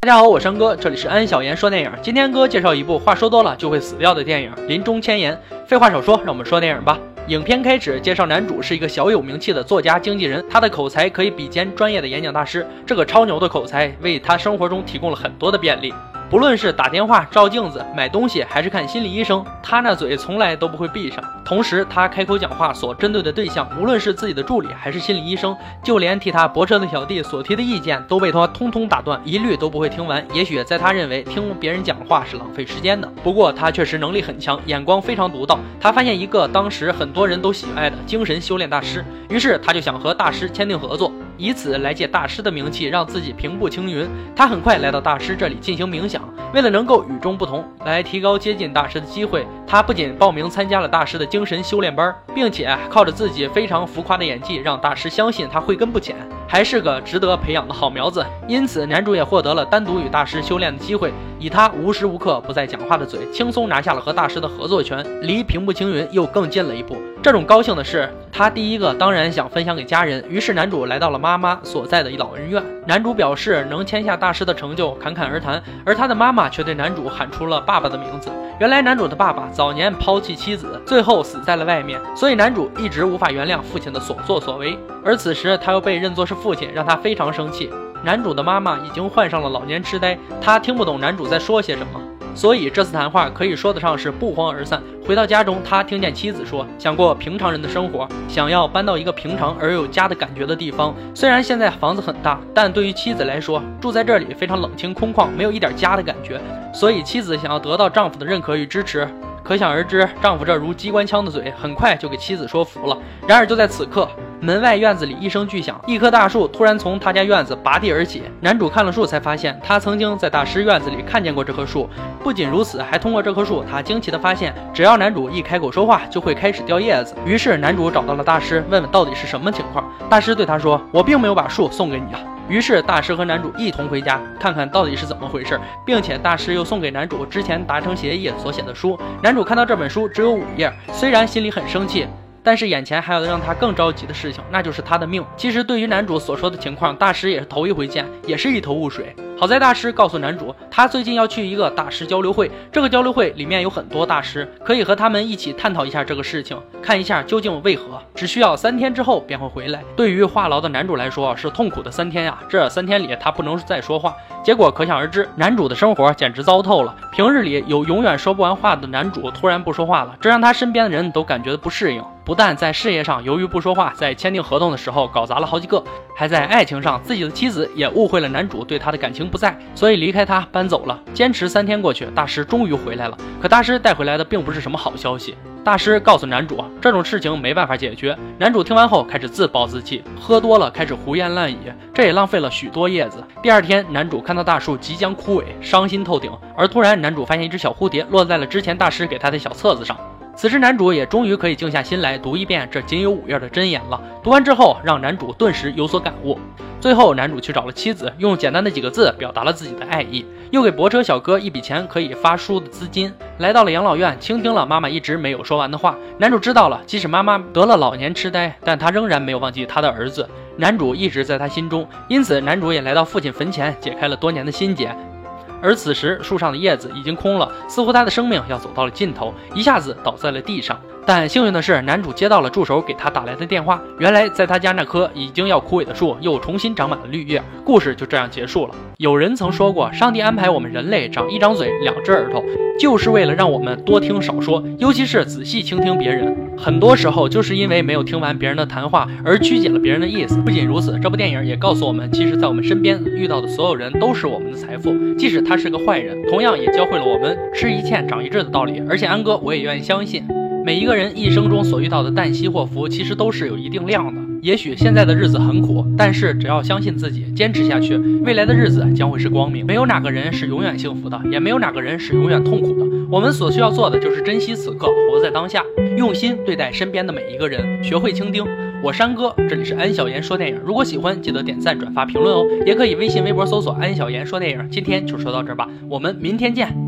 大家好，我山哥，这里是安小言说电影。今天哥介绍一部话说多了就会死掉的电影《临终千言》。废话少说，让我们说电影吧。影片开始介绍男主是一个小有名气的作家经纪人，他的口才可以比肩专业的演讲大师。这个超牛的口才为他生活中提供了很多的便利。不论是打电话、照镜子、买东西，还是看心理医生，他那嘴从来都不会闭上。同时，他开口讲话所针对的对象，无论是自己的助理还是心理医生，就连替他泊车的小弟所提的意见，都被他通通打断，一律都不会听完。也许在他认为听别人讲话是浪费时间的，不过他确实能力很强，眼光非常独到。他发现一个当时很多人都喜爱的精神修炼大师，于是他就想和大师签订合作。以此来借大师的名气，让自己平步青云。他很快来到大师这里进行冥想，为了能够与众不同，来提高接近大师的机会，他不仅报名参加了大师的精神修炼班，并且靠着自己非常浮夸的演技，让大师相信他慧根不浅，还是个值得培养的好苗子。因此，男主也获得了单独与大师修炼的机会。以他无时无刻不在讲话的嘴，轻松拿下了和大师的合作权，离平步青云又更近了一步。这种高兴的事，他第一个当然想分享给家人。于是男主来到了妈妈所在的老人院。男主表示能签下大师的成就，侃侃而谈。而他的妈妈却对男主喊出了爸爸的名字。原来男主的爸爸早年抛弃妻子，最后死在了外面，所以男主一直无法原谅父亲的所作所为。而此时他又被认作是父亲，让他非常生气。男主的妈妈已经患上了老年痴呆，他听不懂男主在说些什么。所以这次谈话可以说得上是不欢而散。回到家中，他听见妻子说：“想过平常人的生活，想要搬到一个平常而有家的感觉的地方。虽然现在房子很大，但对于妻子来说，住在这里非常冷清空旷，没有一点家的感觉。所以妻子想要得到丈夫的认可与支持。可想而知，丈夫这如机关枪的嘴，很快就给妻子说服了。然而就在此刻。”门外院子里一声巨响，一棵大树突然从他家院子拔地而起。男主看了树，才发现他曾经在大师院子里看见过这棵树。不仅如此，还通过这棵树，他惊奇地发现，只要男主一开口说话，就会开始掉叶子。于是男主找到了大师，问问到底是什么情况。大师对他说：“我并没有把树送给你啊。”于是大师和男主一同回家，看看到底是怎么回事，并且大师又送给男主之前达成协议所写的书。男主看到这本书只有五页，虽然心里很生气。但是眼前还有让他更着急的事情，那就是他的命。其实对于男主所说的情况，大师也是头一回见，也是一头雾水。好在大师告诉男主，他最近要去一个大师交流会，这个交流会里面有很多大师，可以和他们一起探讨一下这个事情，看一下究竟为何。只需要三天之后便会回来。对于话痨的男主来说，是痛苦的三天呀！这三天里他不能再说话，结果可想而知，男主的生活简直糟透了。平日里有永远说不完话的男主，突然不说话了，这让他身边的人都感觉不适应。不但在事业上由于不说话，在签订合同的时候搞砸了好几个，还在爱情上，自己的妻子也误会了男主对他的感情不在，所以离开他搬走了。坚持三天过去，大师终于回来了。可大师带回来的并不是什么好消息。大师告诉男主，这种事情没办法解决。男主听完后开始自暴自弃，喝多了开始胡言乱语，这也浪费了许多叶子。第二天，男主看到大树即将枯萎，伤心透顶。而突然，男主发现一只小蝴蝶落在了之前大师给他的小册子上。此时，男主也终于可以静下心来读一遍这仅有五页的箴言了。读完之后，让男主顿时有所感悟。最后，男主去找了妻子，用简单的几个字表达了自己的爱意，又给泊车小哥一笔钱可以发书的资金。来到了养老院，倾听了妈妈一直没有说完的话。男主知道了，即使妈妈得了老年痴呆，但他仍然没有忘记他的儿子。男主一直在他心中，因此男主也来到父亲坟前，解开了多年的心结。而此时，树上的叶子已经空了，似乎他的生命要走到了尽头，一下子倒在了地上。但幸运的是，男主接到了助手给他打来的电话。原来，在他家那棵已经要枯萎的树又重新长满了绿叶。故事就这样结束了。有人曾说过，上帝安排我们人类长一张嘴、两只耳朵，就是为了让我们多听少说，尤其是仔细倾听别人。很多时候，就是因为没有听完别人的谈话而曲解了别人的意思。不仅如此，这部电影也告诉我们，其实，在我们身边遇到的所有人都是我们的财富，即使他是个坏人，同样也教会了我们吃一堑长一智的道理。而且，安哥我也愿意相信。每一个人一生中所遇到的旦夕祸福，其实都是有一定量的。也许现在的日子很苦，但是只要相信自己，坚持下去，未来的日子将会是光明。没有哪个人是永远幸福的，也没有哪个人是永远痛苦的。我们所需要做的就是珍惜此刻，活在当下，用心对待身边的每一个人，学会倾听。我山哥，这里是安小言说电影。如果喜欢，记得点赞、转发、评论哦。也可以微信、微博搜索“安小言说电影”。今天就说到这儿吧，我们明天见。